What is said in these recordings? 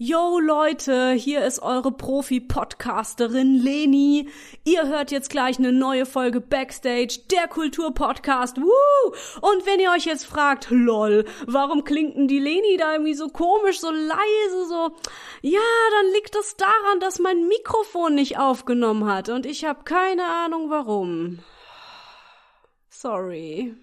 Yo Leute, hier ist eure Profi-Podcasterin Leni. Ihr hört jetzt gleich eine neue Folge Backstage, der Kultur-Podcast. Woo! Und wenn ihr euch jetzt fragt, lol, warum klingt denn die Leni da irgendwie so komisch, so leise, so, ja, dann liegt das daran, dass mein Mikrofon nicht aufgenommen hat und ich habe keine Ahnung warum. Sorry.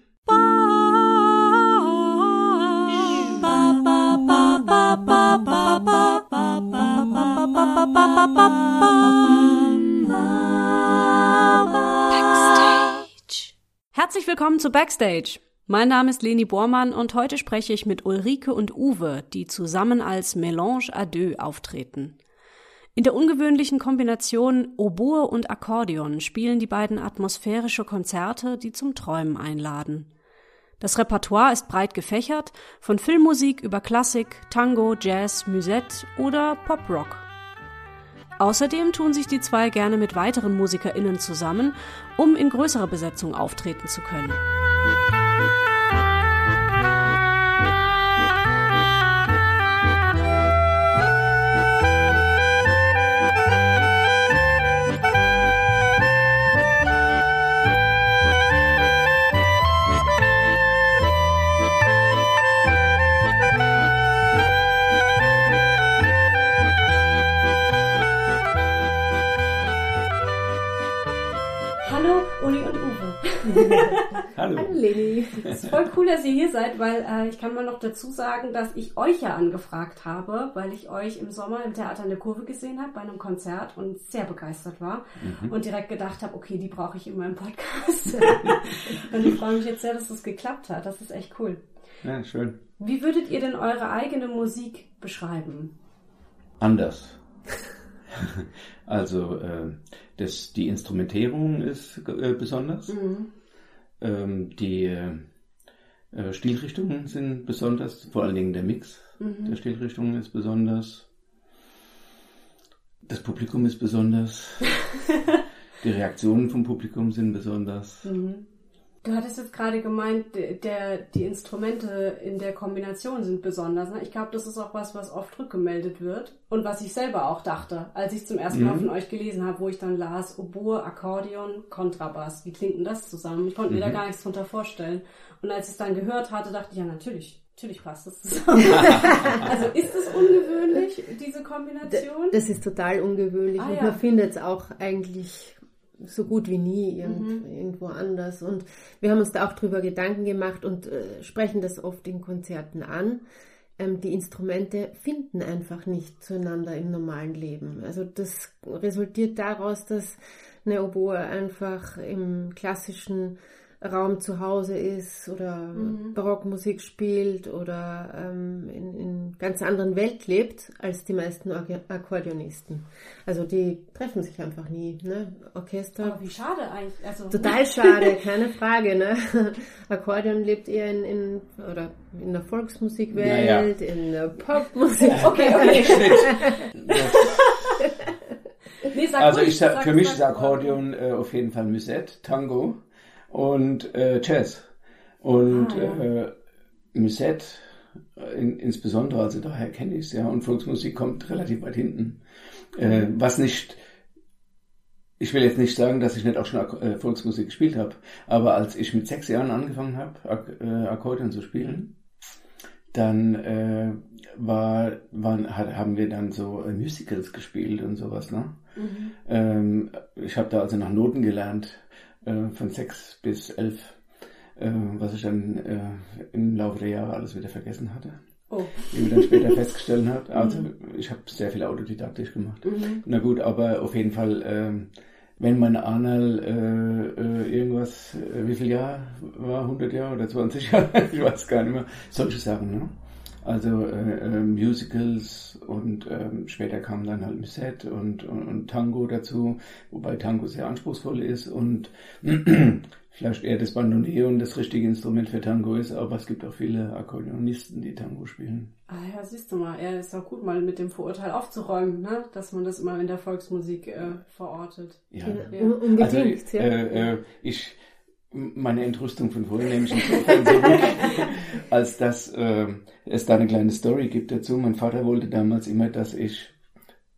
Herzlich willkommen zu Backstage. Mein Name ist Leni Bormann und heute spreche ich mit Ulrike und Uwe, die zusammen als Mélange à deux auftreten. In der ungewöhnlichen Kombination Oboe und Akkordeon spielen die beiden atmosphärische Konzerte, die zum Träumen einladen. Das Repertoire ist breit gefächert, von Filmmusik über Klassik, Tango, Jazz, Musette oder Pop-Rock. Außerdem tun sich die zwei gerne mit weiteren MusikerInnen zusammen, um in größerer Besetzung auftreten zu können. Hallo. Hallo Leni. Es ist voll cool, dass ihr hier seid, weil äh, ich kann mal noch dazu sagen, dass ich euch ja angefragt habe, weil ich euch im Sommer im Theater in der Kurve gesehen habe bei einem Konzert und sehr begeistert war mhm. und direkt gedacht habe, okay, die brauche ich in meinem Podcast. und ich freue mich jetzt sehr, dass das geklappt hat. Das ist echt cool. Ja, schön. Wie würdet ihr denn eure eigene Musik beschreiben? Anders. also äh, das, die Instrumentierung ist äh, besonders. Mhm. Ähm, die äh, Stilrichtungen sind besonders, vor allen Dingen der Mix mhm. der Stilrichtungen ist besonders. Das Publikum ist besonders. die Reaktionen vom Publikum sind besonders. Mhm. Du hattest jetzt gerade gemeint, der, die Instrumente in der Kombination sind besonders. Ne? Ich glaube, das ist auch was, was oft rückgemeldet wird. Und was ich selber auch dachte, als ich zum ersten Mal mhm. von euch gelesen habe, wo ich dann las, Oboe, Akkordeon, Kontrabass. Wie klingt denn das zusammen? Ich konnte mhm. mir da mhm. gar nichts drunter vorstellen. Und als ich es dann gehört hatte, dachte ich, ja, natürlich. Natürlich passt das zusammen. also ist es ungewöhnlich, diese Kombination? Das ist total ungewöhnlich ah, und ja. man findet es auch eigentlich so gut wie nie irgend, mhm. irgendwo anders. Und wir haben uns da auch drüber Gedanken gemacht und äh, sprechen das oft in Konzerten an. Ähm, die Instrumente finden einfach nicht zueinander im normalen Leben. Also das resultiert daraus, dass eine Oboe einfach im klassischen Raum zu Hause ist oder mhm. Barockmusik spielt oder ähm, in, in ganz anderen Welt lebt als die meisten Akkordeonisten. Also die treffen sich einfach nie. Ne? Orchester. Aber wie schade eigentlich. Also, total schade, keine Frage. Ne? Akkordeon lebt eher in, in oder in der Volksmusikwelt, ja, ja. in der Popmusik. okay, okay. nee, also ich, sag, für mich ist Akkordeon äh, auf jeden Fall Musette, Tango und äh, Jazz. Und ah, ja. äh, Musette in, insbesondere, also daher kenne ich es, ja, und Volksmusik kommt relativ weit hinten. Äh, was nicht, ich will jetzt nicht sagen, dass ich nicht auch schon Ak äh, Volksmusik gespielt habe, aber als ich mit sechs Jahren angefangen habe, Ak äh, Akkordeon zu spielen, dann äh, war, waren, hat, haben wir dann so äh, Musicals gespielt und sowas. Ne? Mhm. Ähm, ich habe da also nach Noten gelernt äh, von sechs bis elf, äh, was ich dann äh, im Laufe der Jahre alles wieder vergessen hatte. Oh. Wie man dann später festgestellt hat. Also mhm. ich habe sehr viel autodidaktisch gemacht. Mhm. Na gut, aber auf jeden Fall, äh, wenn meine Arnal äh, äh, irgendwas, äh, wie viel Jahr war, 100 Jahre oder 20 Jahre, ich weiß gar nicht mehr, solche Sachen, ne? Also äh, äh, Musicals und ähm, später kam dann halt Musette und, und, und Tango dazu, wobei Tango sehr anspruchsvoll ist und vielleicht eher das Bandoneon das richtige Instrument für Tango ist, aber es gibt auch viele Akkordeonisten, die Tango spielen. Ah ja, siehst du mal, ja, ist auch gut, mal mit dem Vorurteil aufzuräumen, ne? dass man das immer in der Volksmusik äh, verortet. Ja, ja. unbedingt. Also, ja. Äh, äh, ich meine Entrüstung von vorhin nämlich insofern zurück, als dass äh, es da eine kleine Story gibt dazu. Mein Vater wollte damals immer, dass ich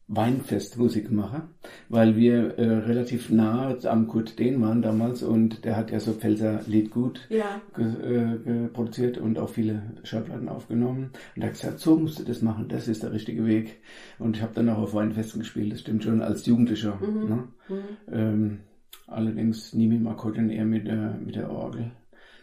Weinfestmusik mache, weil wir äh, relativ nah am Kurt Dehn waren damals und der hat ja so Pfälzer Liedgut ja. ge, äh, produziert und auch viele Schallplatten aufgenommen. Und er hat gesagt, so musst du das machen, das ist der richtige Weg. Und ich habe dann auch auf Weinfesten gespielt, das stimmt schon, als Jugendlicher. Mhm. Ne? Mhm. Ähm, allerdings nie mit dem Akkordeon, eher mit der, mit der Orgel.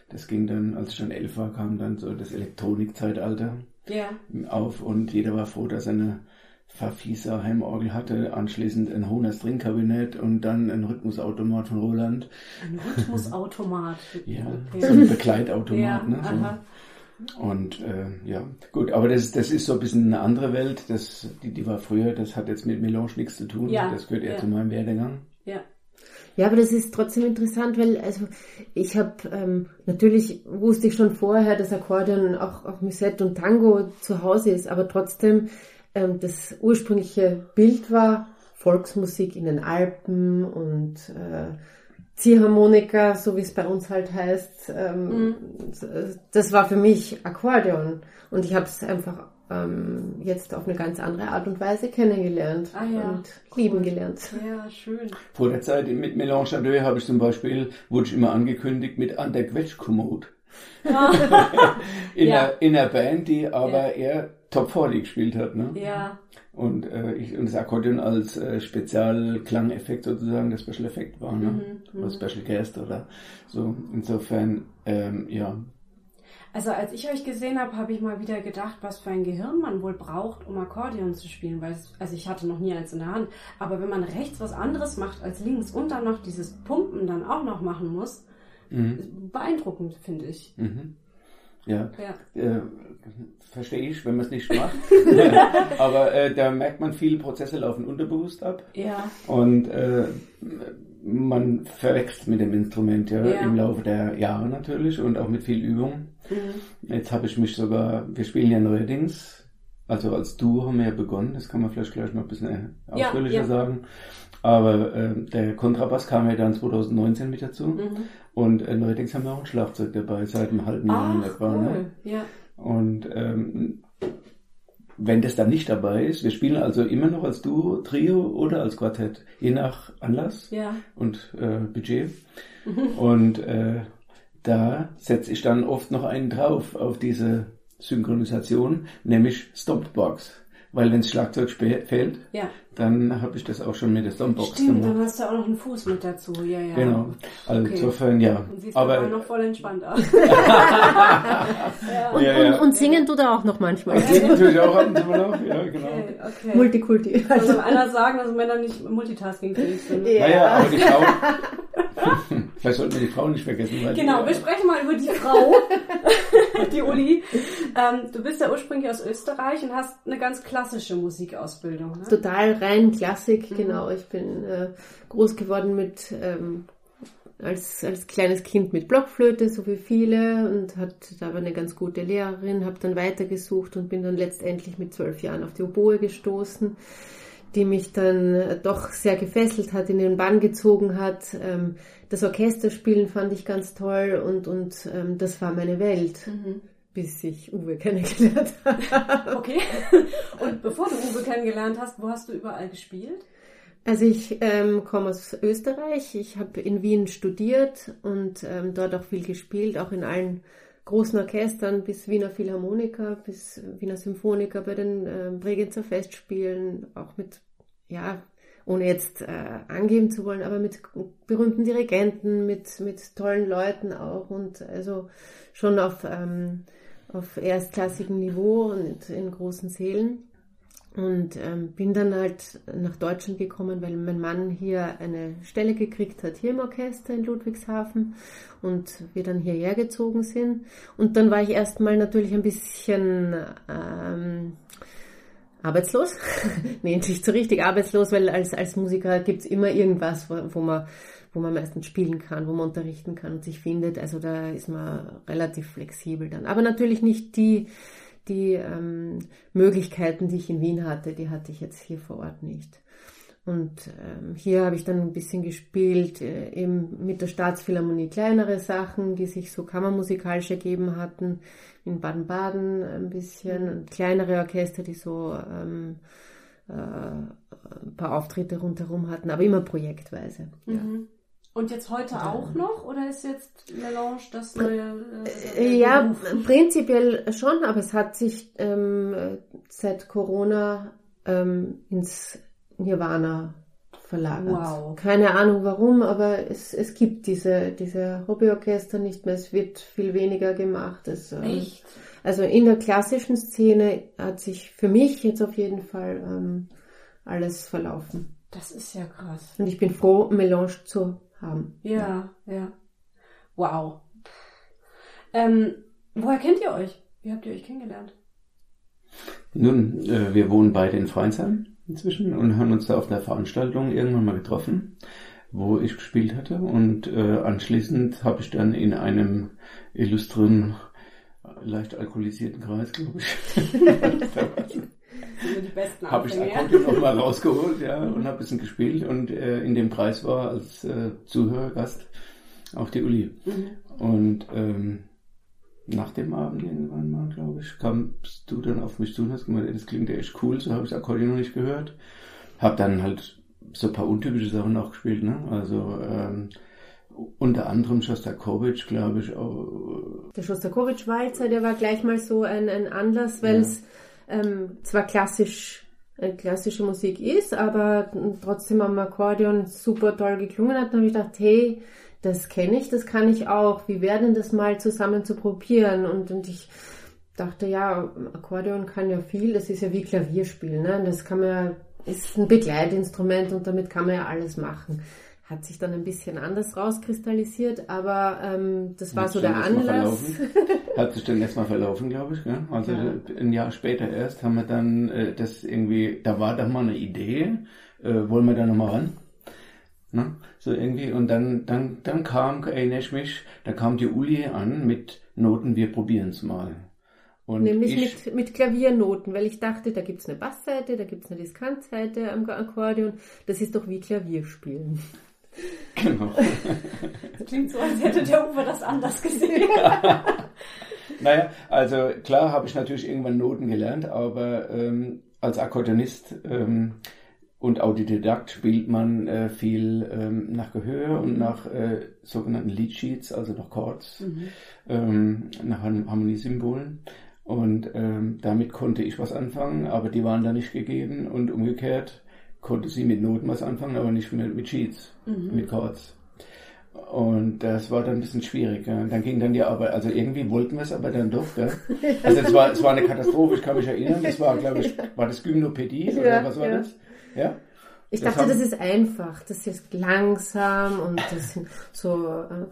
Das ging dann, als ich dann elf war, kam dann so das Elektronikzeitalter ja. auf und jeder war froh, dass er eine Verfieser Heimorgel hatte, anschließend ein Hohner Stringkabinett und dann ein Rhythmusautomat von Roland. Ein Rhythmusautomat? ja, so ein Begleitautomat. ja, ne, so. Und äh, ja, gut, aber das, das ist so ein bisschen eine andere Welt. Das, die, die war früher, das hat jetzt mit Melange nichts zu tun. Ja, das gehört eher ja. zu meinem Werdegang. Ja. Ja, aber das ist trotzdem interessant, weil also ich habe ähm, natürlich wusste ich schon vorher, dass Akkordeon auch auch Musette und Tango zu Hause ist, aber trotzdem ähm, das ursprüngliche Bild war Volksmusik in den Alpen und äh, Ziehharmonika, so wie es bei uns halt heißt. Ähm, mhm. Das war für mich Akkordeon und ich habe es einfach ähm, jetzt auf eine ganz andere Art und Weise kennengelernt ah, ja. und cool. lieben gelernt. Ja, schön. Vor der Zeit mit Melange à deux habe ich zum Beispiel, wurde ich immer angekündigt mit An der Quetschkommode. Ah. in, ja. der, in der Band, die aber ja. eher Top 40 gespielt hat. Ne? Ja. Und, äh, ich, und das Akkordeon als äh, Spezialklangeffekt sozusagen, der Special Effekt war, ne? Mhm, oder mhm. Special Guest oder so. Insofern, ähm, ja. Also als ich euch gesehen habe, habe ich mal wieder gedacht, was für ein Gehirn man wohl braucht, um Akkordeon zu spielen. Weil es, also ich hatte noch nie eins in der Hand. Aber wenn man rechts was anderes macht als links und dann noch dieses Pumpen dann auch noch machen muss, mhm. beeindruckend, finde ich. Mhm. Ja, ja. Äh, verstehe ich, wenn man es nicht macht. Aber äh, da merkt man, viele Prozesse laufen unterbewusst ab. Ja. Und äh, man verwächst mit dem Instrument ja, ja, im Laufe der Jahre natürlich und auch mit viel Übung. Mhm. Jetzt habe ich mich sogar, wir spielen ja neuerdings, also als Duo haben wir ja begonnen, das kann man vielleicht gleich noch ein bisschen ausführlicher ja, ja. sagen. Aber äh, der Kontrabass kam ja dann 2019 mit dazu. Mhm. Und äh, neuerdings haben wir auch ein Schlagzeug dabei, seit einem halben Jahr in etwa. Ne? Cool. Ne? Ja. Und ähm, wenn das dann nicht dabei ist, wir spielen also immer noch als Duo, Trio oder als Quartett, je nach Anlass ja. und äh, Budget. Mhm. Und äh, da setze ich dann oft noch einen drauf auf diese Synchronisation, nämlich Stompbox. Weil wenn das Schlagzeug fehlt, ja. dann habe ich das auch schon mit der Stompbox Stimmt, gemacht. dann hast du auch noch einen Fuß mit dazu. Ja, ja. Genau. Also okay. insofern, ja. Und siehst aber noch voll entspannt aus. ja. Und, ja, ja. Und, und, singen tut er auch noch manchmal. Singen tue ich auch ab und zu noch, ja, genau. Okay, okay. Multikulti. Also einer sagen, dass Männer nicht multitasking-fähig sind. Ja. Naja, aber die Frau... Vielleicht sollten wir die Frau nicht vergessen. genau, die, wir sprechen mal über die Frau, die Uli. Ähm, du bist ja ursprünglich aus Österreich und hast eine ganz klassische Musikausbildung. Ne? Total rein Klassik, mhm. genau. Ich bin äh, groß geworden mit ähm, als, als kleines Kind mit Blockflöte, so wie viele, und hat da war eine ganz gute Lehrerin, habe dann weitergesucht und bin dann letztendlich mit zwölf Jahren auf die Oboe gestoßen die mich dann doch sehr gefesselt hat, in den Bann gezogen hat. Ähm, das Orchesterspielen fand ich ganz toll und, und ähm, das war meine Welt. Mhm. Bis ich Uwe kennengelernt habe. Okay. Und bevor du Uwe kennengelernt hast, wo hast du überall gespielt? Also ich ähm, komme aus Österreich. Ich habe in Wien studiert und ähm, dort auch viel gespielt, auch in allen großen Orchestern bis Wiener Philharmoniker, bis Wiener Symphoniker bei den äh, Bregenzer Festspielen, auch mit, ja, ohne jetzt äh, angeben zu wollen, aber mit berühmten Dirigenten, mit, mit tollen Leuten auch und also schon auf, ähm, auf erstklassigem Niveau und in großen Sälen. Und ähm, bin dann halt nach Deutschland gekommen, weil mein Mann hier eine Stelle gekriegt hat, hier im Orchester in Ludwigshafen und wir dann hierher gezogen sind. Und dann war ich erstmal natürlich ein bisschen ähm, arbeitslos. nee, nicht so richtig arbeitslos, weil als, als Musiker gibt's immer irgendwas, wo, wo man wo man meistens spielen kann, wo man unterrichten kann und sich findet. Also da ist man relativ flexibel dann. Aber natürlich nicht die die ähm, Möglichkeiten, die ich in Wien hatte, die hatte ich jetzt hier vor Ort nicht. Und ähm, hier habe ich dann ein bisschen gespielt, äh, eben mit der Staatsphilharmonie kleinere Sachen, die sich so kammermusikalisch ergeben hatten. In Baden-Baden ein bisschen, und kleinere Orchester, die so ähm, äh, ein paar Auftritte rundherum hatten, aber immer projektweise. Mhm. Ja. Und jetzt heute auch noch oder ist jetzt Melange das neue? Äh, äh ja, prinzipiell schon, aber es hat sich ähm, seit Corona ähm, ins Nirvana verlagert. Wow. Keine Ahnung warum, aber es, es gibt diese, diese Hobbyorchester nicht mehr. Es wird viel weniger gemacht. Es, ähm, Echt? Also in der klassischen Szene hat sich für mich jetzt auf jeden Fall ähm, alles verlaufen. Das ist ja krass. Und ich bin froh, Melange zu haben. Ja, ja. ja. Wow. Ähm, woher kennt ihr euch? Wie habt ihr euch kennengelernt? Nun, äh, wir wohnen beide in Freinsheim inzwischen und haben uns da auf einer Veranstaltung irgendwann mal getroffen, wo ich gespielt hatte und äh, anschließend habe ich dann in einem illustren, leicht alkoholisierten Kreis, glaube ich, habe ich Akkordeon noch mal rausgeholt ja, und habe ein bisschen gespielt und äh, in dem Kreis war als äh, Zuhörergast auch die Uli. Mhm. Und ähm, nach dem Abend irgendwann mal, glaube ich, kamst du dann auf mich zu und hast gemeint, das klingt ja echt cool, so habe ich das Akkordeon noch nicht gehört. Hab dann halt so ein paar untypische Sachen auch gespielt, ne? Also ähm, unter anderem Shostakovich, glaube ich. Auch. Der Shostakovich-Walzer, der war gleich mal so ein, ein Anlass, weil es ja. Ähm, zwar klassisch äh, klassische Musik ist, aber trotzdem am Akkordeon super toll geklungen hat. Dann habe ich gedacht, hey, das kenne ich, das kann ich auch. Wie wäre denn das mal zusammen zu probieren? Und, und ich dachte, ja, Akkordeon kann ja viel, das ist ja wie Klavierspielen. Ne? Das kann man ja, ist ein Begleitinstrument und damit kann man ja alles machen. Hat sich dann ein bisschen anders rauskristallisiert, aber ähm, das war Hat so der Anlass. Hat sich dann erstmal verlaufen, glaube ich. Gell? Also ja. ein Jahr später erst haben wir dann äh, das irgendwie, da war doch mal eine Idee, äh, wollen wir da nochmal ran? Ne? So irgendwie. Und dann, dann, dann kam, erinnere ich mich, da kam die Uli an mit Noten, wir probieren es mal. Und Nämlich ich, mit, mit Klaviernoten, weil ich dachte, da gibt es eine Bassseite, da gibt es eine Diskantseite am Akkordeon. Das ist doch wie Klavierspielen. Genau. Das klingt so, als hätte der Uwe das anders gesehen. naja, also klar habe ich natürlich irgendwann Noten gelernt, aber ähm, als Akkordeonist ähm, und Autodidakt spielt man äh, viel ähm, nach Gehör und nach äh, sogenannten Lead Sheets, also nach Chords, mhm. ähm, nach Harmoniesymbolen. Und ähm, damit konnte ich was anfangen, aber die waren da nicht gegeben. Und umgekehrt konnte sie mit Noten was anfangen, aber nicht mit, mit Sheets, mhm. mit Chords. Und das war dann ein bisschen schwierig. Ja. Dann ging dann die Arbeit, also irgendwie wollten wir es aber dann doch. Gell? Also es war, es war eine Katastrophe, ich kann mich erinnern. Das war, glaube ich, war das Gymnopädie oder ja, was war ja. das? Ja. Ich das dachte, haben... das ist einfach, das ist langsam und das so, äh,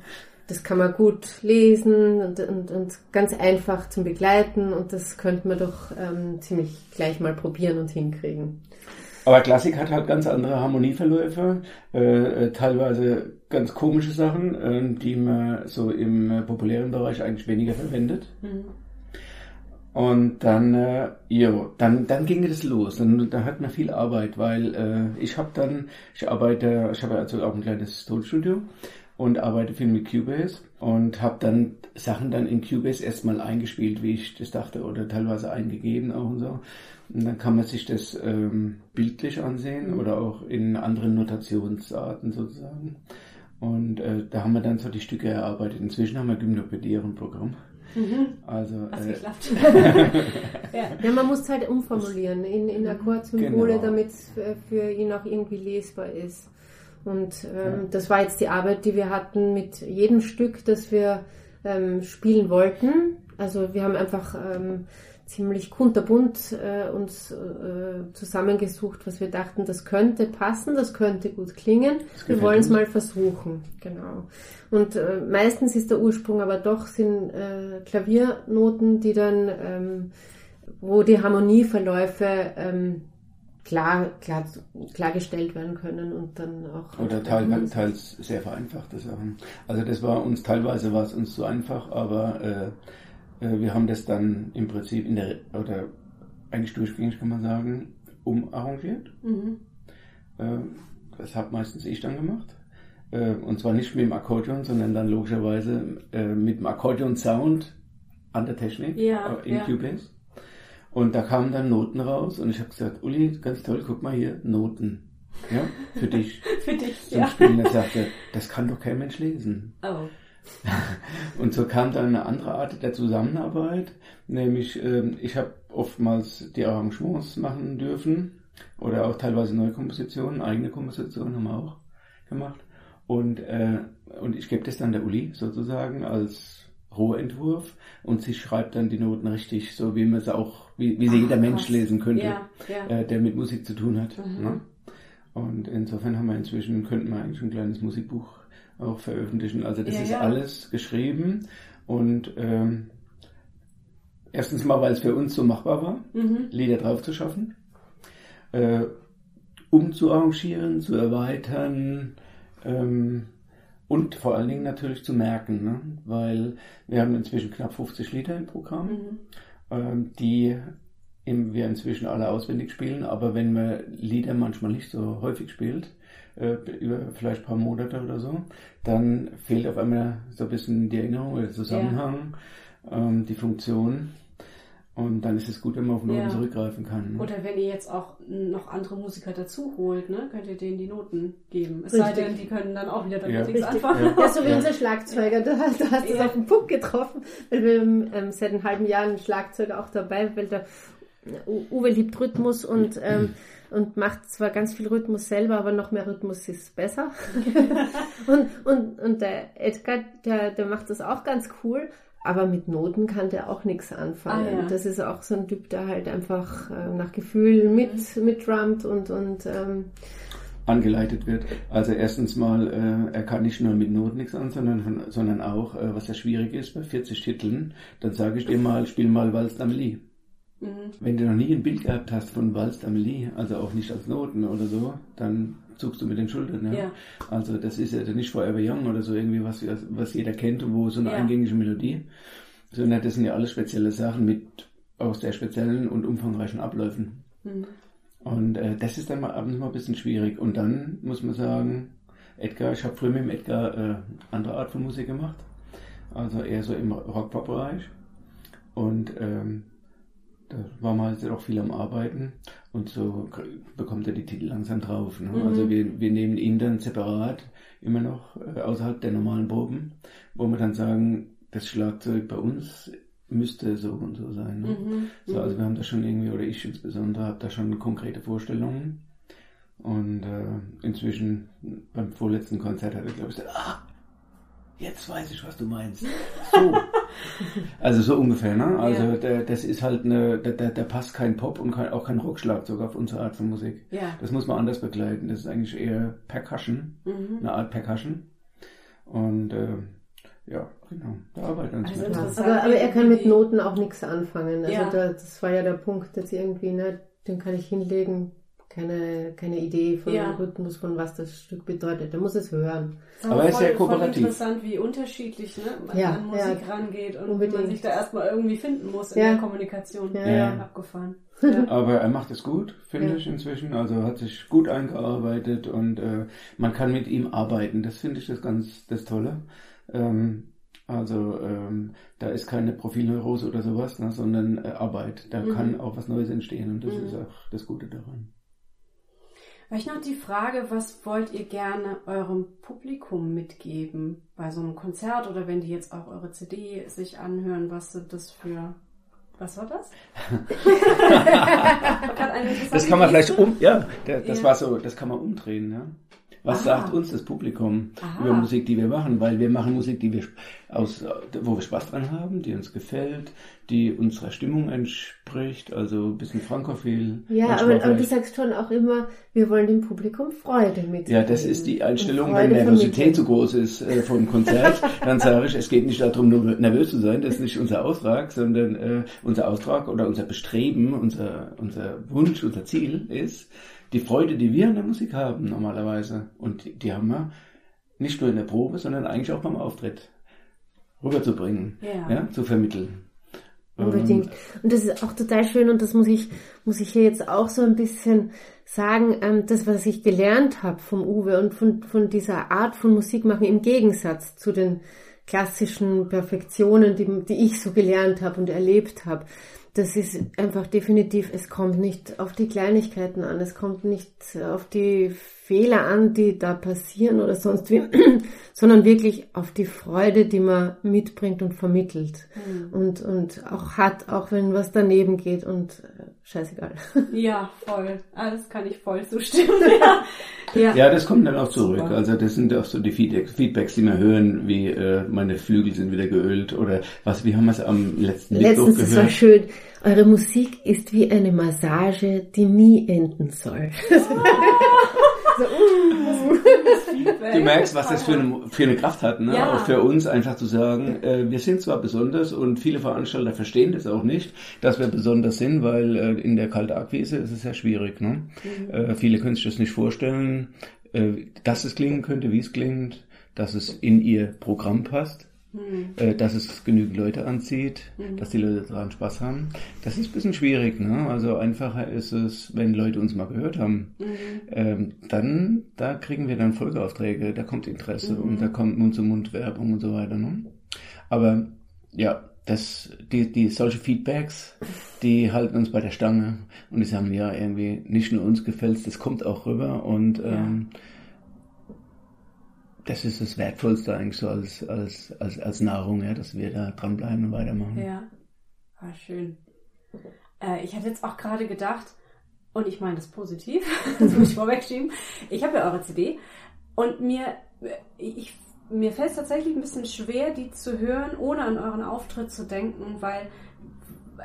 das kann man gut lesen und, und, und ganz einfach zum Begleiten und das könnte man doch ähm, ziemlich gleich mal probieren und hinkriegen. Aber Klassik hat halt ganz andere Harmonieverläufe, äh, äh teilweise ganz komische Sachen, äh, die man so im äh, populären Bereich eigentlich weniger verwendet. Mhm. Und dann, äh, jo, dann, dann ging es los. Und da hat man viel Arbeit, weil äh, ich habe dann, ich arbeite, ich habe also auch ein kleines Tonstudio und arbeite viel mit Cubase und habe dann Sachen dann in Cubase erstmal eingespielt, wie ich das dachte, oder teilweise eingegeben auch und so. Und dann kann man sich das ähm, bildlich ansehen mhm. oder auch in anderen Notationsarten sozusagen. Und äh, da haben wir dann so die Stücke erarbeitet. Inzwischen haben wir Gymnopädie ein Programm. Mhm. Also, äh, ja. ja. man muss es halt umformulieren in, in Akkordsymbole, genau. damit es für ihn auch irgendwie lesbar ist. Und ähm, ja. das war jetzt die Arbeit, die wir hatten mit jedem Stück, das wir ähm, spielen wollten. Also wir haben einfach ähm, ziemlich kunterbunt äh, uns äh, zusammengesucht, was wir dachten, das könnte passen, das könnte gut klingen. Wir wollen es mal versuchen, genau. Und äh, meistens ist der Ursprung aber doch sind äh, Klaviernoten, die dann, ähm, wo die Harmonieverläufe ähm, klar, klar, klargestellt werden können und dann auch. Oder teils, teils sehr vereinfachte Sachen. Also das war uns teilweise war es uns so einfach, aber äh, wir haben das dann im Prinzip in der, oder eigentlich durchgängig kann man sagen, umarrangiert. Mhm. Äh, das habe meistens ich dann gemacht. Äh, und zwar nicht mit dem Akkordeon, sondern dann logischerweise äh, mit dem Akkordeon-Sound an der Technik ja, in ja. Cubase. Und da kamen dann Noten raus und ich habe gesagt, Uli, ganz toll, guck mal hier, Noten. Ja, für dich. für dich, Zum ja. Spielen. Er sagte, das kann doch kein Mensch lesen. Oh. Und so kam dann eine andere Art der Zusammenarbeit, nämlich ähm, ich habe oftmals die Arrangements machen dürfen oder auch teilweise neue Kompositionen, eigene Kompositionen haben wir auch gemacht. Und, äh, und ich gebe das dann der Uli sozusagen als Rohentwurf und sie schreibt dann die Noten richtig, so wie man es auch, wie, wie sie Ach, jeder Mensch lesen könnte, ja, ja. Äh, der mit Musik zu tun hat. Mhm. Ne? Und insofern haben wir inzwischen, könnten wir eigentlich ein kleines Musikbuch auch veröffentlichen. Also das ja, ist ja. alles geschrieben und ähm, erstens mal, weil es für uns so machbar war, mhm. Lieder drauf zu schaffen, äh, umzuarrangieren, zu erweitern ähm, und vor allen Dingen natürlich zu merken, ne? weil wir haben inzwischen knapp 50 Lieder im Programm, mhm. ähm, die wir inzwischen alle auswendig spielen, aber wenn man Lieder manchmal nicht so häufig spielt, äh, über vielleicht ein paar Monate oder so, dann fehlt auf einmal so ein bisschen die Erinnerung oder der Zusammenhang, ja. ähm, die Funktion. Und dann ist es gut, wenn man auf Noten ja. zurückgreifen kann. Ne? Oder wenn ihr jetzt auch noch andere Musiker dazu holt, ne, könnt ihr denen die Noten geben. Es Richtig. sei denn, die können dann auch wieder damit ja. nichts anfangen. Ja. ja, so wie unser Schlagzeuger. Du, hast, du hast es auf den Punkt getroffen, weil wir ähm, seit einem halben Jahr einen Schlagzeuger auch dabei, weil der Uwe liebt Rhythmus und, ähm, und macht zwar ganz viel Rhythmus selber, aber noch mehr Rhythmus ist besser. und, und, und der Edgar, der, der macht das auch ganz cool, aber mit Noten kann der auch nichts anfangen. Ah, ja. Das ist auch so ein Typ, der halt einfach äh, nach Gefühl mit, mit drummt und, und ähm, angeleitet wird. Also erstens mal, äh, er kann nicht nur mit Noten nichts an, sondern, sondern auch, äh, was ja schwierig ist, bei 40 Titeln, dann sage ich dir mal, spiel mal Walz Amelie. Mhm. Wenn du noch nie ein Bild gehabt hast von Walst Amelie, also auch nicht als Noten oder so, dann zuckst du mit den Schultern. Ja? ja. Also das ist ja nicht Forever Young oder so irgendwie, was, was jeder kennt und wo so eine ja. eingängige Melodie, sondern das sind ja alles spezielle Sachen mit auch sehr speziellen und umfangreichen Abläufen. Mhm. Und äh, das ist dann mal abends mal ein bisschen schwierig. Und dann muss man sagen, Edgar, ich habe früher mit dem Edgar äh, andere Art von Musik gemacht. Also eher so im Rock-Pop-Bereich. Und ähm, da war man halt auch viel am Arbeiten und so bekommt er die Titel langsam drauf. Ne? Mhm. Also wir, wir nehmen ihn dann separat immer noch äh, außerhalb der normalen Proben, wo wir dann sagen, das Schlagzeug bei uns müsste so und so sein. Ne? Mhm. So, also wir haben da schon irgendwie, oder ich insbesondere, habe da schon konkrete Vorstellungen. Und äh, inzwischen beim vorletzten Konzert hat er, glaube ich, gesagt, ah, jetzt weiß ich, was du meinst. So. Also so ungefähr, ne? Also ja. der, das ist halt eine, da, da passt kein Pop und kein, auch kein Rockschlagzeug auf unsere Art von Musik. Ja. Das muss man anders begleiten. Das ist eigentlich eher Percussion, mhm. eine Art Percussion. Und äh, ja, genau, da arbeiten wir also aber, aber er kann mit Noten auch nichts anfangen. Also ja. da, das war ja der Punkt, dass irgendwie, ne, den kann ich hinlegen, keine, keine Idee von ja. Rhythmus, von was das Stück bedeutet. Da muss es hören. Aber, aber es ist ja kooperativ. interessant, wie unterschiedlich ne, man ja, an Musik ja, rangeht und unbedingt. man sich da erstmal irgendwie finden muss in der Kommunikation. Ja. Abgefahren. Aber er macht es gut, finde ich inzwischen. Also hat sich gut eingearbeitet und äh, man kann mit ihm arbeiten. Das finde ich das ganz das Tolle. Ähm, also ähm, da ist keine Profilneurose oder sowas, ne, sondern äh, Arbeit. Da mhm. kann auch was Neues entstehen und das mhm. ist auch das Gute daran. Vielleicht noch die Frage, was wollt ihr gerne eurem Publikum mitgeben bei so einem Konzert oder wenn die jetzt auch eure CD sich anhören, was sind das für was war das? das kann man vielleicht um, ja, das ja. war so, das kann man umdrehen, ja. Was Aha. sagt uns das Publikum Aha. über Musik, die wir machen? Weil wir machen Musik, die wir aus, wo wir Spaß dran haben, die uns gefällt, die unserer Stimmung entspricht, also ein bisschen frankophil. Ja, aber, aber, du sagst schon auch immer, wir wollen dem Publikum Freude mitgeben. Ja, das ist die Einstellung, wenn Nervosität zu groß ist äh, vom Konzert, dann sage ich, es geht nicht darum, nur nervös zu sein, das ist nicht unser Auftrag, sondern äh, unser Auftrag oder unser Bestreben, unser, unser Wunsch, unser Ziel ist, die Freude, die wir an der Musik haben normalerweise, und die, die haben wir nicht nur in der Probe, sondern eigentlich auch beim Auftritt rüberzubringen, ja. ja zu vermitteln. Unbedingt. Und das ist auch total schön und das muss ich, muss ich hier jetzt auch so ein bisschen sagen, ähm, das, was ich gelernt habe vom Uwe und von, von dieser Art von Musik machen im Gegensatz zu den klassischen Perfektionen, die, die ich so gelernt habe und erlebt habe, das ist einfach definitiv, es kommt nicht auf die Kleinigkeiten an, es kommt nicht auf die Fehler an, die da passieren oder sonst wie, sondern wirklich auf die Freude, die man mitbringt und vermittelt mhm. und, und auch hat, auch wenn was daneben geht und äh, scheißegal. Ja, voll. Alles kann ich voll zustimmen. ja. ja. ja, das kommt dann auch zurück. Super. Also das sind auch so die Feedbacks, die wir hören, wie äh, meine Flügel sind wieder geölt oder was, wie haben wir es am letzten Letztens, Mittwoch gehört? Das war schön. Eure Musik ist wie eine Massage, die nie enden soll. So, uh, du merkst, was das für eine, für eine Kraft hat, ne? Ja. auch für uns einfach zu sagen, äh, wir sind zwar besonders und viele Veranstalter verstehen das auch nicht, dass wir besonders sind, weil äh, in der Kaltakquise ist es sehr schwierig. Ne? Mhm. Äh, viele können sich das nicht vorstellen, äh, dass es klingen könnte, wie es klingt, dass es in ihr Programm passt. Mhm. dass es genügend Leute anzieht, mhm. dass die Leute daran Spaß haben. Das ist ein bisschen schwierig. Ne? Also einfacher ist es, wenn Leute uns mal gehört haben, mhm. ähm, dann da kriegen wir dann Folgeaufträge, da kommt Interesse und da kommt Mund-zu-Mund-Werbung und so weiter. Ne? Aber ja, das, die, die solche Feedbacks, die halten uns bei der Stange und die sagen, ja, irgendwie nicht nur uns gefällt das kommt auch rüber und ähm, ja das ist das Wertvollste eigentlich so als, als, als, als Nahrung, ja, dass wir da dranbleiben und weitermachen. Ja, war ah, schön. Äh, ich hatte jetzt auch gerade gedacht, und ich meine das positiv, das muss ich vorwegschieben, ich habe ja eure CD und mir, ich, mir fällt es tatsächlich ein bisschen schwer, die zu hören, ohne an euren Auftritt zu denken, weil